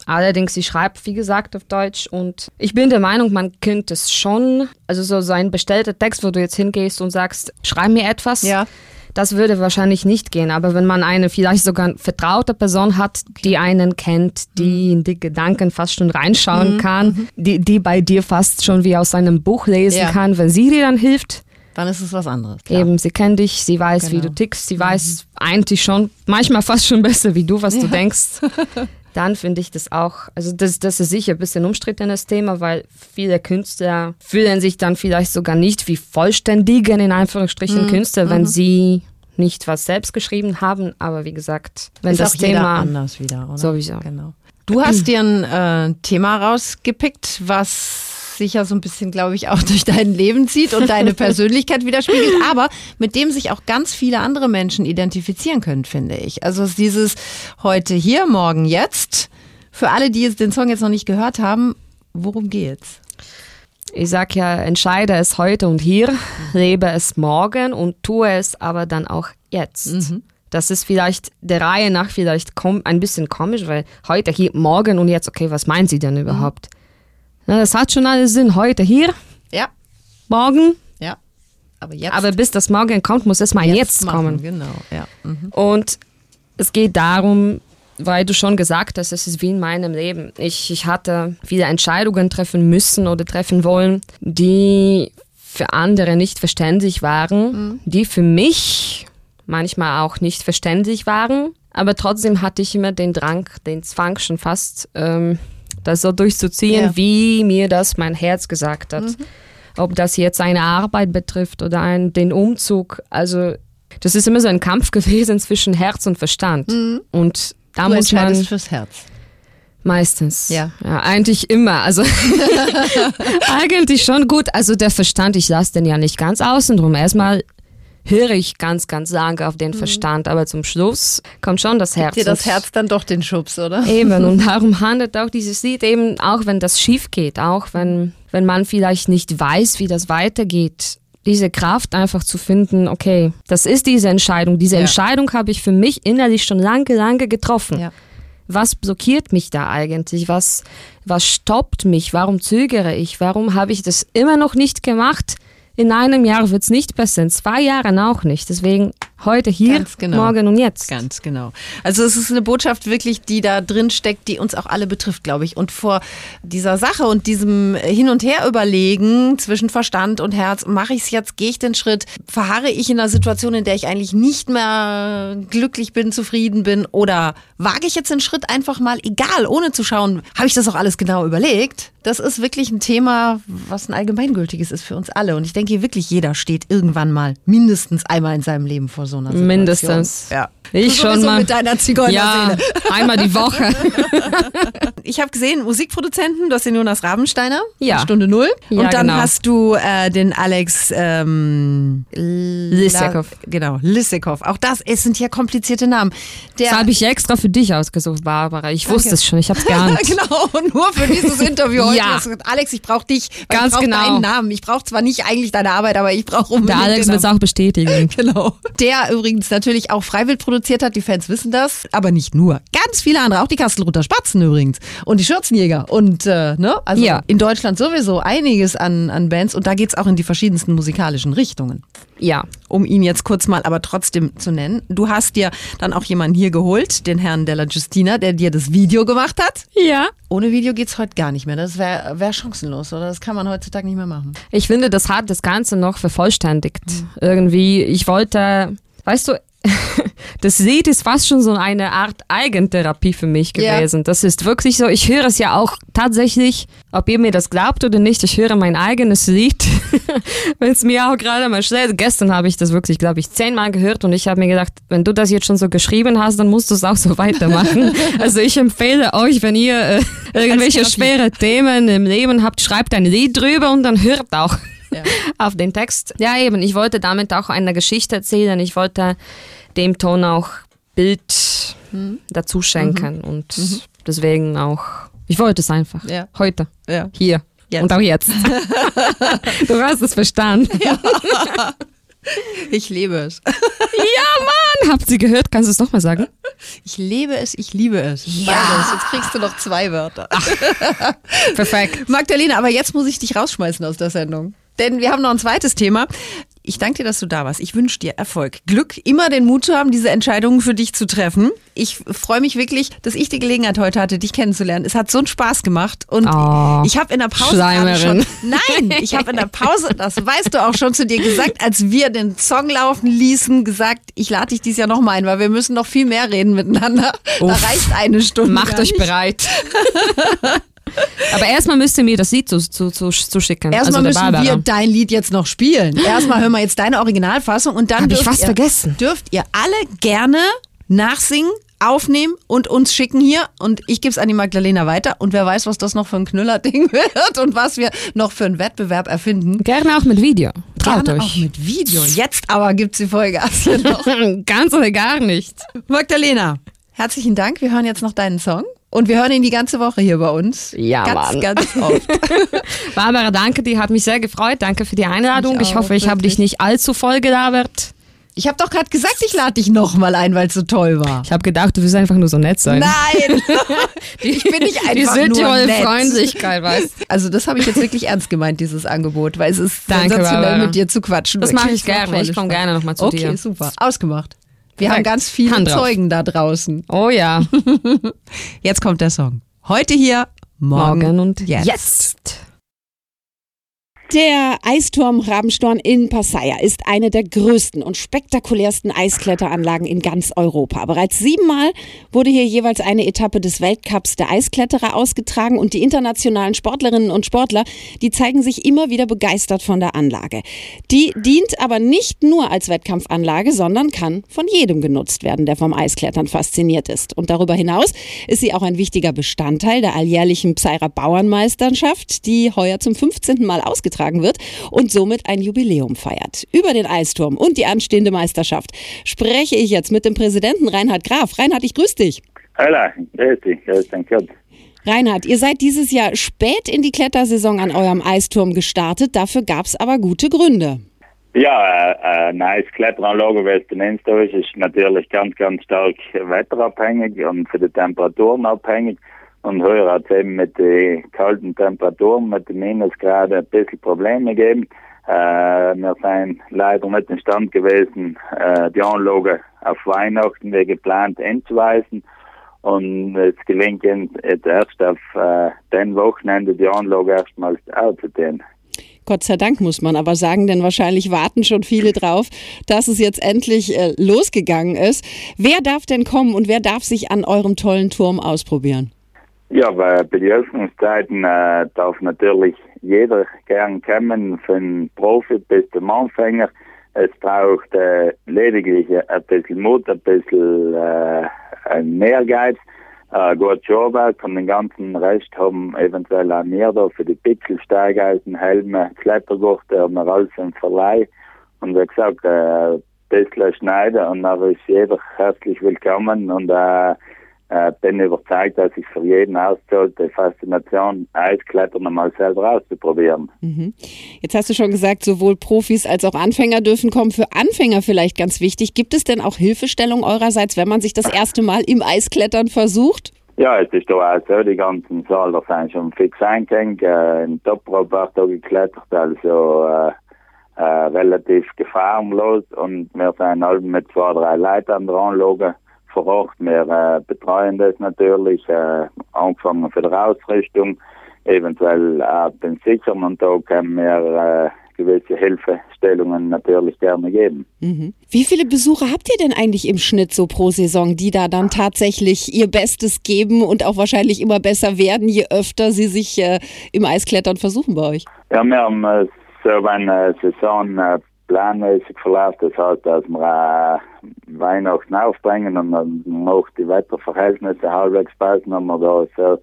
Allerdings, sie schreibt, wie gesagt, auf Deutsch und ich bin der Meinung, man könnte es schon, also so, so ein bestellter Text, wo du jetzt hingehst und sagst, schreib mir etwas. Ja. Das würde wahrscheinlich nicht gehen, aber wenn man eine vielleicht sogar vertraute Person hat, die einen kennt, die Mhm. in die Gedanken fast schon reinschauen kann, die, die bei dir fast schon wie aus einem Buch lesen Ja. kann, wenn sie dir dann hilft, Dann ist es was anderes. Klar. Eben, sie kennt dich, sie weiß, wie Genau. du tickst, sie weiß eigentlich schon, manchmal fast schon besser wie du, was du denkst. Dann finde ich das auch, also das, das ist sicher ein bisschen umstrittenes Thema, weil viele Künstler fühlen sich dann vielleicht sogar nicht wie vollständigen, in Anführungsstrichen, Künstler, wenn sie nicht was selbst geschrieben haben. Aber wie gesagt, wenn ist das Thema anders wieder, oder? Sowieso. Genau. Du hast dir ein äh, Thema rausgepickt, was sich ja so ein bisschen, glaube ich, auch durch dein Leben zieht und deine Persönlichkeit widerspiegelt, aber mit dem sich auch ganz viele andere Menschen identifizieren können, finde ich. Also dieses heute hier, morgen jetzt. Für alle, die jetzt den Song jetzt noch nicht gehört haben, worum geht's? Ich sag ja, entscheide es heute und hier, lebe es morgen und tue es aber dann auch jetzt. Das ist vielleicht der Reihe nach vielleicht ein bisschen komisch, weil heute, hier, morgen und jetzt, okay, was meint sie denn überhaupt? Das hat schon alles Sinn, heute, hier, Ja, morgen, ja. Aber jetzt. aber bis das Morgen kommt, muss es mal jetzt, machen, kommen. Genau, ja. Mhm. Und es geht darum, weil du schon gesagt hast, es ist wie in meinem Leben. Ich, ich hatte viele Entscheidungen treffen müssen oder treffen wollen, die für andere nicht verständlich waren, die für mich manchmal auch nicht verständlich waren. Aber trotzdem hatte ich immer den Drang, den Zwang schon fast, ähm, das so durchzuziehen, Ja. wie mir das mein Herz gesagt hat. Ob das jetzt eine Arbeit betrifft oder ein, den Umzug. Also das ist immer so ein Kampf gewesen zwischen Herz und Verstand. Und da Du muss man fürs Herz. meistens. Ja. eigentlich immer. Also eigentlich schon gut. Also der Verstand, ich lasse den ja nicht ganz außen drum. Erstmal höre ich ganz, ganz lange auf den Verstand, aber zum Schluss kommt schon das Herz. Dir das Herz dann doch den Schubs, oder? Eben, und darum handelt auch dieses Lied eben, auch wenn das schief geht, auch wenn, wenn man vielleicht nicht weiß, wie das weitergeht, diese Kraft einfach zu finden, okay, das ist diese Entscheidung. Diese Ja. Entscheidung habe ich für mich innerlich schon lange, lange getroffen. Ja. Was blockiert mich da eigentlich? Was, was stoppt mich? Warum zögere ich? Warum habe ich das immer noch nicht gemacht? In einem Jahr wird es nicht besser, in zwei Jahren auch nicht. Deswegen heute hier, genau. morgen und jetzt. Ganz genau. Also es ist eine Botschaft wirklich, die da drin steckt, die uns auch alle betrifft, glaube ich. Und vor dieser Sache und diesem Hin und Her überlegen zwischen Verstand und Herz, mache ich es jetzt, gehe ich den Schritt, verharre ich in einer Situation, in der ich eigentlich nicht mehr glücklich bin, zufrieden bin oder wage ich jetzt den Schritt einfach mal, egal, ohne zu schauen, habe ich das auch alles genau überlegt? Das ist wirklich ein Thema, was ein allgemeingültiges ist für uns alle. Und ich denke wirklich, jeder steht irgendwann mal mindestens einmal in seinem Leben vor so einer Situation. Mindestens. Ja. Ich Du schon mal. mit deiner Zigeunerseele. Ja, einmal die Woche. Ich habe gesehen, Musikproduzenten, du hast den Jonas Rabensteiner, Ja. Stunde Null. Ja, und dann genau. hast du äh, den Alex ähm, Lissakov. La- Genau, Lissakov. Auch das, es sind ja komplizierte Namen. Der, Das habe ich extra für dich ausgesucht, Barbara. Ich wusste es schon, ich habe es geahnt. genau, nur für dieses Interview heute. Ja. Alex, ich brauche dich. Ganz ich brauche genau. deinen Namen. Ich brauche zwar nicht eigentlich deine Arbeit, aber ich brauche Der unbedingt Alex den wird es auch bestätigen. Genau. Der übrigens natürlich auch Freiwild produziert hat, die Fans wissen das, aber nicht nur. Ganz viele andere, auch die Kastelruther Spatzen übrigens und die Schürzenjäger und äh, ne, also Ja. in Deutschland sowieso einiges an, an Bands und da geht's auch in die verschiedensten musikalischen Richtungen. Ja. Um ihn jetzt kurz mal aber trotzdem zu nennen. Du hast dir dann auch jemanden hier geholt, den Herrn Della Justina, der dir das Video gemacht hat. Ja. Ohne Video geht's heute gar nicht mehr. Das wäre wär chancenlos, oder? Das kann man heutzutage nicht mehr machen. Ich finde, das hat das Ganze noch vervollständigt. Mhm. Irgendwie, ich wollte, weißt du, das Lied ist fast schon so eine Art Eigentherapie für mich Ja. gewesen. Das ist wirklich so, ich höre es ja auch tatsächlich, ob ihr mir das glaubt oder nicht, ich höre mein eigenes Lied, wenn es mir auch gerade mal schlecht Gestern habe ich das wirklich, glaube ich, zehnmal gehört und ich habe mir gedacht, wenn du das jetzt schon so geschrieben hast, dann musst du es auch so weitermachen. also ich empfehle euch, wenn ihr äh, irgendwelche schwere Themen im Leben habt, schreibt ein Lied drüber und dann hört auch Ja. auf den Text. Ja, eben, ich wollte damit auch eine Geschichte erzählen. Ich wollte dem Ton auch Bild Mhm. dazu schenken und deswegen auch, ich wollte es einfach. Ja. Heute, Ja. hier Jetzt. und auch jetzt. du hast es verstanden. Ich lebe es. Ja, Mann, Habt ihr gehört? Kannst du es nochmal sagen? Ich lebe es, ich liebe es. Ja. Beides. Jetzt kriegst du noch zwei Wörter. Perfekt. Magdalena, aber jetzt muss ich dich rausschmeißen aus der Sendung. Denn wir haben noch ein zweites Thema. Ich danke dir, dass du da warst. Ich wünsche dir Erfolg. Glück, immer den Mut zu haben, diese Entscheidungen für dich zu treffen. Ich freue mich wirklich, dass ich die Gelegenheit heute hatte, dich kennenzulernen. Es hat so einen Spaß gemacht. Und Oh, ich habe in der Pause schon. Nein, ich habe in der Pause, das weißt du auch schon zu dir gesagt, als wir den Song laufen ließen, gesagt, ich lade dich dieses Jahr noch mal ein, weil wir müssen noch viel mehr reden miteinander. Da Uff. reicht eine Stunde. Macht euch bereit. Aber erstmal müsst ihr mir das Lied zu, zu, zu, zu schicken. Erstmal also müssen wir dein Lied jetzt noch spielen. Erstmal hören wir jetzt deine Originalfassung und dann Hab ich dürft, fast ihr, vergessen. dürft ihr alle gerne nachsingen, aufnehmen und uns schicken hier. Und ich gebe es an die Magdalena weiter. Und wer weiß, was das noch für ein Knüllerding wird und was wir noch für einen Wettbewerb erfinden. Gerne auch mit Video. Traut Gerne auch euch. mit Video. Jetzt aber gibt sie Vollgas. noch. Ganz oder gar nicht. Magdalena, herzlichen Dank. Wir hören jetzt noch deinen Song. Und wir hören ihn die ganze Woche hier bei uns. Ja, ganz, Mann. ganz oft. Barbara, danke, die hat mich sehr gefreut. Danke für die Einladung. Ich Ich, auch, hoffe, ich habe dich nicht allzu voll gelabert. Ich habe doch gerade gesagt, ich lade dich nochmal ein, weil es so toll war. Ich habe gedacht, du willst einfach nur so nett sein. Nein, ich bin nicht Die einfach nur Südtiroler nett. Freundlichkeit, weißt du? Also das habe ich jetzt wirklich ernst gemeint, dieses Angebot, weil es ist Danke, sensationell Barbara. mit dir zu quatschen. Das mache ich macht gerne. Ich komme gerne nochmal zu Okay, dir. super. Ausgemacht. Wir haben ganz viele Hand drauf. Zeugen da draußen. Oh ja. Jetzt kommt der Song. Heute hier, morgen, Morgen und jetzt. jetzt. Der Eisturm Rabenstein in Passaier ist eine der größten und spektakulärsten Eiskletteranlagen in ganz Europa. Bereits siebenmal wurde hier jeweils eine Etappe des Weltcups der Eiskletterer ausgetragen und die internationalen Sportlerinnen und Sportler, die zeigen sich immer wieder begeistert von der Anlage. Die dient aber nicht nur als Wettkampfanlage, sondern kann von jedem genutzt werden, der vom Eisklettern fasziniert ist. Und darüber hinaus ist sie auch ein wichtiger Bestandteil der alljährlichen Pseirer Bauernmeisterschaft, die heuer zum 15. Mal ausgetragen wird und somit ein Jubiläum feiert. Über den Eisturm und die anstehende Meisterschaft spreche ich jetzt mit dem Präsidenten Reinhard Graf. Reinhard, ich grüße dich. Hallo, grüß dich, grüß dich Gott. Reinhard, ihr seid dieses Jahr spät in die Klettersaison an eurem Eisturm gestartet, dafür gab es aber gute Gründe. Ja, äh, eine Eiskletteranlage, wie es da ist, ist natürlich ganz, ganz stark wetterabhängig und von den Temperaturen abhängig. Und heuer hat es eben mit den kalten Temperaturen, mit den Minusgraden ein bisschen Probleme gegeben. Äh, wir sind leider nicht in Stand gewesen, äh, die Anlage auf Weihnachten wie geplant einzuweisen. Und es gelingt uns jetzt erst auf äh, den Wochenende die Anlage erstmals aufzutun. Gott sei Dank muss man aber sagen, denn wahrscheinlich warten schon viele drauf, dass es jetzt endlich äh, losgegangen ist. Wer darf denn kommen und wer darf sich an eurem tollen Turm ausprobieren? Ja, weil bei den Öffnungszeiten äh, darf natürlich jeder gern kommen, von Profi bis zum Anfänger. Es braucht äh, lediglich ein bisschen Mut, ein bisschen äh, ein Ehrgeiz, äh, gut Schaubert und den ganzen Rest haben eventuell auch mehr da für die Pixel, Steigeisen, Helme, Klettergurte haben wir alles im Verleih. Und wie gesagt, äh, ein bisschen schneiden und dann ist jeder herzlich willkommen und äh, äh, bin überzeugt, dass ich für jeden auszahlt, die Faszination Eisklettern einmal selber auszuprobieren. Mhm. Jetzt hast du schon gesagt, sowohl Profis als auch Anfänger dürfen kommen. Für Anfänger vielleicht ganz wichtig. Gibt es denn auch Hilfestellung eurerseits, wenn man sich das erste Mal im Eisklettern versucht? Ja, es ist doch auch so, die ganzen Saal, da sind schon fix eingehängt, äh, in Top-Rope da geklettert, also äh, äh, relativ gefahrenlos und wir sind halt mit zwei, drei Leuten an der Anlage vor Ort. Wir äh, betreuen das natürlich, äh, angefangen von der Ausrüstung, eventuell auch beim Sichern und da können wir äh, gewisse Hilfestellungen natürlich gerne geben. Mhm. Wie viele Besucher habt ihr denn eigentlich im Schnitt so pro Saison, die da dann tatsächlich ihr Bestes geben und auch wahrscheinlich immer besser werden, je öfter sie sich äh, im Eisklettern versuchen bei euch? Ja, wir haben äh, so eine Saison äh, planmäßig verläuft. Das heißt, dass wir äh, Weihnachten aufbringen und dann noch die Wetterverhältnisse halbwegs passen, haben wir da so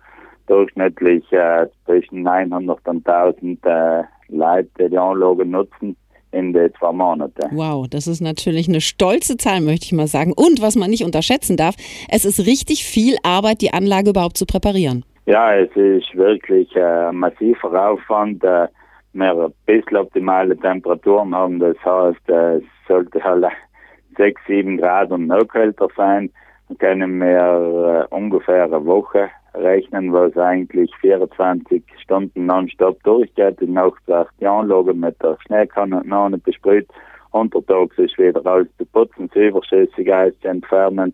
durchschnittlich äh, zwischen 900 und 1000 äh, Leute, die die Anlage nutzen in den zwei Monaten. Wow, das ist natürlich eine stolze Zahl, möchte ich mal sagen. Und was man nicht unterschätzen darf, es ist richtig viel Arbeit, die Anlage überhaupt zu präparieren. Ja, es ist wirklich äh, ein massiver Aufwand. Äh, wir ein bisschen optimale Temperaturen haben. Das heißt, äh, es sollte halt 6, 7 Grad und noch kälter sein, dann können wir äh, ungefähr eine Woche rechnen, was eigentlich 24 Stunden nonstop durchgeht. Die Nacht wird die Anlage mit der Schneekanone besprüht. Untertags ist wieder alles zu putzen, das überschüssige Eis zu entfernen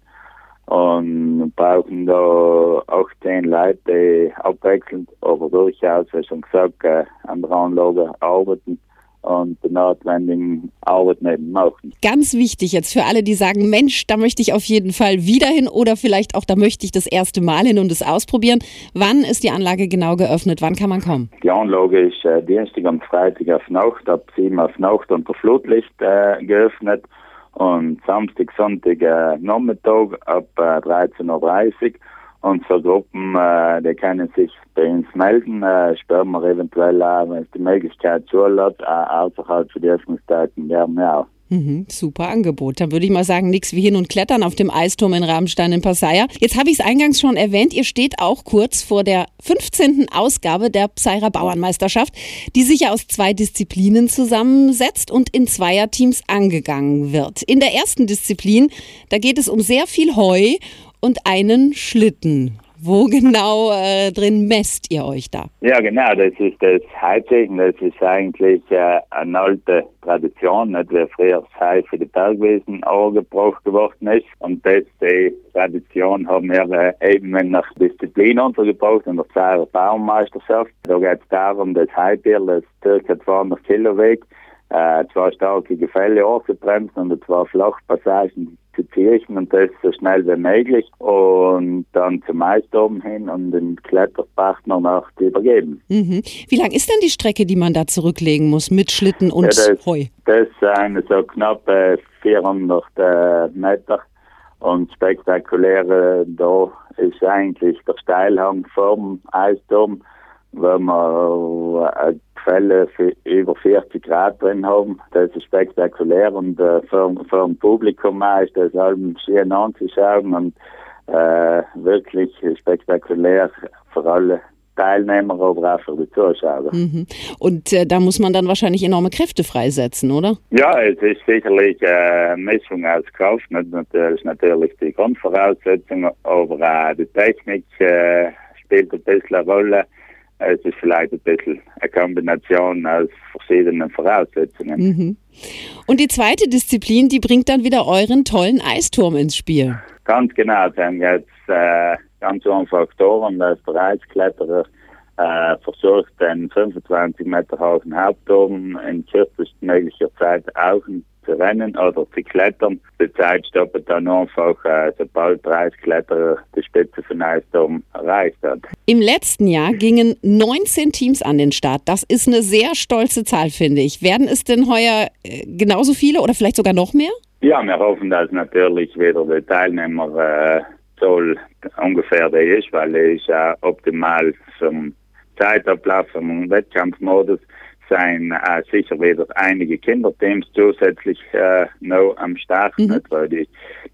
und brauchen da 18 Leute, abwechselnd, aber durchaus, wie schon gesagt, äh, an der Anlage arbeiten und die notwendigen Arbeit machen. Ganz wichtig jetzt für alle, die sagen, Mensch, da möchte ich auf jeden Fall wieder hin oder vielleicht auch, da möchte ich das erste Mal hin und es ausprobieren. Wann ist die Anlage genau geöffnet? Wann kann man kommen? Die Anlage ist äh, Dienstag und Freitag auf Nacht, ab 7 auf Nacht unter Flutlicht äh, geöffnet und Samstag, Sonntag äh, Nachmittag ab äh, 13.30 Uhr. Und für Gruppen, äh, die können sich bei uns melden, äh, sperren wir eventuell auch, wenn es die Möglichkeit zulässt, äh, außerhalb für die Öffnungszeiten gerne auch. Mhm, super Angebot. Dann würde ich mal sagen, nichts wie hin und klettern auf dem Eisturm in Rabenstein in Passaia. Jetzt habe ich es eingangs schon erwähnt, ihr steht auch kurz vor der 15. Ausgabe der Psaira Bauernmeisterschaft, die sich ja aus zwei Disziplinen zusammensetzt und in Zweierteams angegangen wird. In der ersten Disziplin, da geht es um sehr viel Heu und einen Schlitten. Wo genau äh, drin messt ihr euch da? Ja, genau, das ist das Heizeichen. Das ist eigentlich äh, eine alte Tradition, nicht wie früher Hai für die Bergwesen angebracht geworden ist. Und das, die Tradition haben wir äh, eben in der Disziplin untergebracht, in der Zeiger Baumeisterschaft. Da geht es darum, das Haibier, das circa 200 Kilo wiegt, äh, zwei starke Gefälle ausgebremst und zwei Flachpassagen zu Kirchen und das so schnell wie möglich und dann zum Eisdom hin und den Kletterpartner noch übergeben. Mhm. Wie lang ist denn die Strecke, die man da zurücklegen muss mit Schlitten und ja, das, Heu? Das sind so knapp 400 äh, Meter und spektakulär da ist eigentlich der Steilhang vom Eisdom, wo man äh, Fälle für über 40 Grad drin haben. Das ist spektakulär und äh, für, für ein Publikum ist das allem schön anzuschauen und äh, wirklich spektakulär für alle Teilnehmer, aber auch für die Zuschauer. Mhm. Und äh, da muss man dann wahrscheinlich enorme Kräfte freisetzen, oder? Ja, es ist sicherlich eine Mischung aus Kraft. Das ist natürlich die Grundvoraussetzung, aber auch die Technik äh, spielt ein bisschen eine Rolle. Es ist vielleicht ein bisschen eine Kombination aus verschiedenen Voraussetzungen. Mhm. Und die zweite Disziplin, die bringt dann wieder euren tollen Eisturm ins Spiel. Ganz genau, dann jetzt äh, ganz einfach Toren, dass der Eiskletterer äh, versucht, den 25 Meter hohen Hauptturm in kürzestmöglicher Zeit auch zu rennen oder zu klettern. Die Zeit stoppt dann einfach, äh, sobald der Eiskletterer die Spitze von Eisturm erreicht hat. Im letzten Jahr gingen 19 Teams an den Start. Das ist eine sehr stolze Zahl, finde ich. Werden es denn heuer äh, genauso viele oder vielleicht sogar noch mehr? Ja, wir hoffen, dass natürlich wieder die Teilnehmer äh, Zoll ungefähr der ist, weil er ist ja optimal zum Zeitablauf im Wettkampfmodus sein äh, sicher wieder einige Kinderteams zusätzlich äh, noch am Start, mhm. nicht, weil die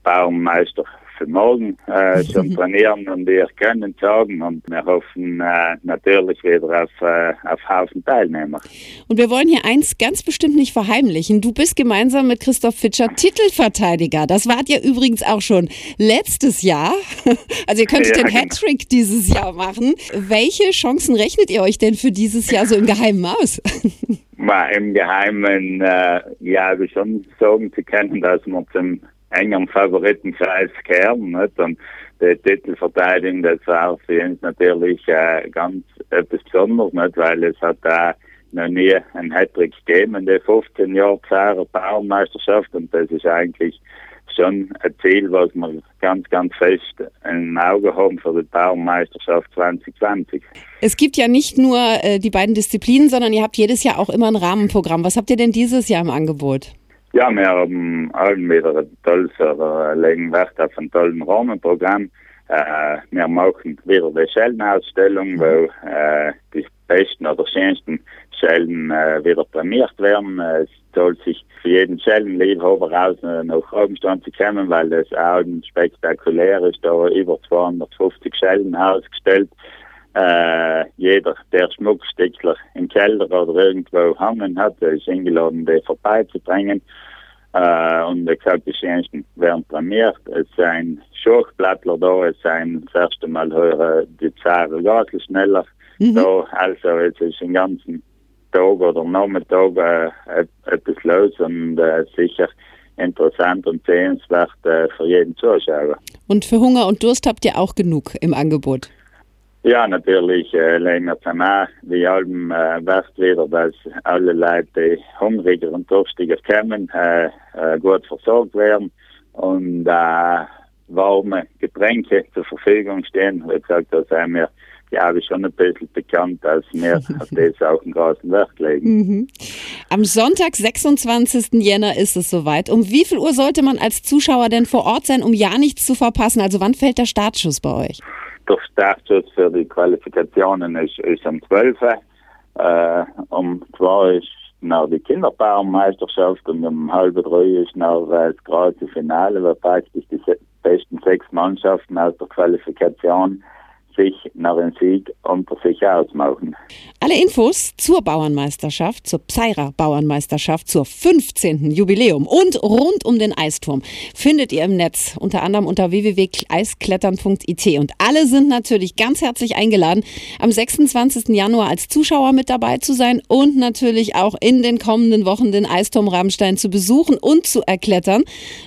Baumeister für morgen äh, schon trainieren und wir können sagen und wir hoffen äh, natürlich wieder auf, äh, auf Haufen Teilnehmer. Und wir wollen hier eins ganz bestimmt nicht verheimlichen. Du bist gemeinsam mit Christoph Fitscher Titelverteidiger. Das wart ihr übrigens auch schon letztes Jahr. Also ihr könntet ja, den genau. Hattrick dieses Jahr machen. Welche Chancen rechnet ihr euch denn für dieses Jahr so im Geheimen aus? Mal Im Geheimen, äh, ja, wir schon sagen zu können, dass wir zum engem Favoritenkreis kehren. Nicht? Und die Titelverteidigung, das war für uns natürlich äh, ganz etwas Besonderes, nicht? weil es hat da noch nie einen Hattrick gegeben in den 15 Jahren Pfarrer Bauernmeisterschaft und das ist eigentlich schon ein Ziel, was wir ganz, ganz fest im Auge haben für die Bauernmeisterschaft 2020. Es gibt ja nicht nur äh, die beiden Disziplinen, sondern ihr habt jedes Jahr auch immer ein Rahmenprogramm. Was habt ihr denn dieses Jahr im Angebot? Ja, wir haben allen wieder ein tolles, oder legen Wert auf ein tolles Rahmenprogramm. Äh, wir machen wieder die Schellenausstellung, mhm. wo äh, die besten oder schönsten Schellen äh, wieder prämiert werden. Es soll sich für jeden Schellenliebhaber raus nach Augenstand zu kommen, weil das auch spektakulär ist. Da über 250 Schellen ausgestellt äh, jeder, der Schmuckstückler im Keller oder irgendwo hangen hat, ist eingeladen, die vorbeizubringen. Äh, und wie gesagt, die Schönsten werden prämiert. Es sind Schachblättler da, es sind das erste Mal hören die Zahlen Gasel schneller mhm. da. Also es ist den ganzen Tag oder Nachmittag äh, etwas los und äh, sicher interessant und sehenswert äh, für jeden Zuschauer. Und für Hunger und Durst habt ihr auch genug im Angebot? Ja, natürlich äh, dann auch die Alben äh, Wert wieder, dass alle Leute, die hungriger und durstiger kommen, äh, äh, gut versorgt werden und äh, warme Getränke zur Verfügung stehen. Wie gesagt, da sind wir glaube ich, schon ein bisschen bekannt, dass wir auf das auch einen großen Wert legen. Mhm. Am Sonntag, 26. Jänner ist es soweit. Um wie viel Uhr sollte man als Zuschauer denn vor Ort sein, um ja nichts zu verpassen? Also wann fällt der Startschuss bei euch? Der Startschuss für die Qualifikationen ist, ist um 12 Uhr. Äh, um 2 ist noch die Kinderbaumeisterschaft und um halb drei ist noch das große Finale, wo praktisch die besten sechs Mannschaften aus der Qualifikation sich nach dem Sieg unter sich ausmachen. Alle Infos zur Bauernmeisterschaft, zur Pseira Bauernmeisterschaft, zur 15. Jubiläum und rund um den Eisturm findet ihr im Netz, unter anderem unter www.eisklettern.it. Und alle sind natürlich ganz herzlich eingeladen, am 26. Januar als Zuschauer mit dabei zu sein und natürlich auch in den kommenden Wochen den Eisturm Rammstein zu besuchen und zu erklettern.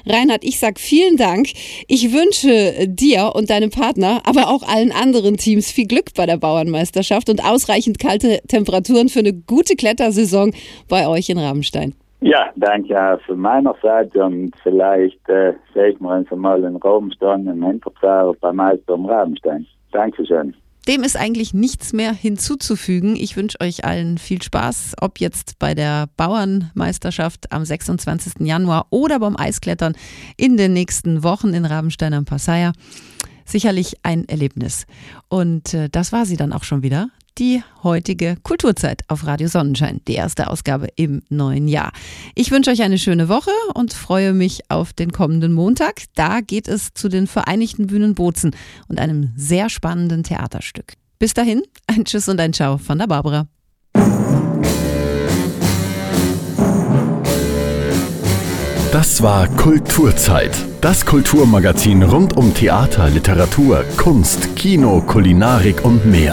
Reinhard, ich sag vielen Dank. Ich wünsche dir und deinem Partner, aber auch allen anderen anderen Teams viel Glück bei der Bauernmeisterschaft und ausreichend kalte Temperaturen für eine gute Klettersaison bei euch in Rabenstein. Ja, danke auch von meiner Seite und vielleicht äh, sehen wir uns mal in Rabenstein im Hinterzahn beim Meister im Rabenstein. Dankeschön. Dem ist eigentlich nichts mehr hinzuzufügen. Ich wünsche euch allen viel Spaß, ob jetzt bei der Bauernmeisterschaft am 26. Januar oder beim Eisklettern in den nächsten Wochen in Rabenstein am Passaier sicherlich ein Erlebnis. Und äh, das war sie dann auch schon wieder. Die heutige Kulturzeit auf Radio Sonnenschein, die erste Ausgabe im neuen Jahr. Ich wünsche euch eine schöne Woche und freue mich auf den kommenden Montag. Da geht es zu den Vereinigten Bühnen Bozen und einem sehr spannenden Theaterstück. Bis dahin, ein Tschüss und ein Ciao von der Barbara. Das war Kulturzeit. Das Kulturmagazin rund um Theater, Literatur, Kunst, Kino, Kulinarik und mehr.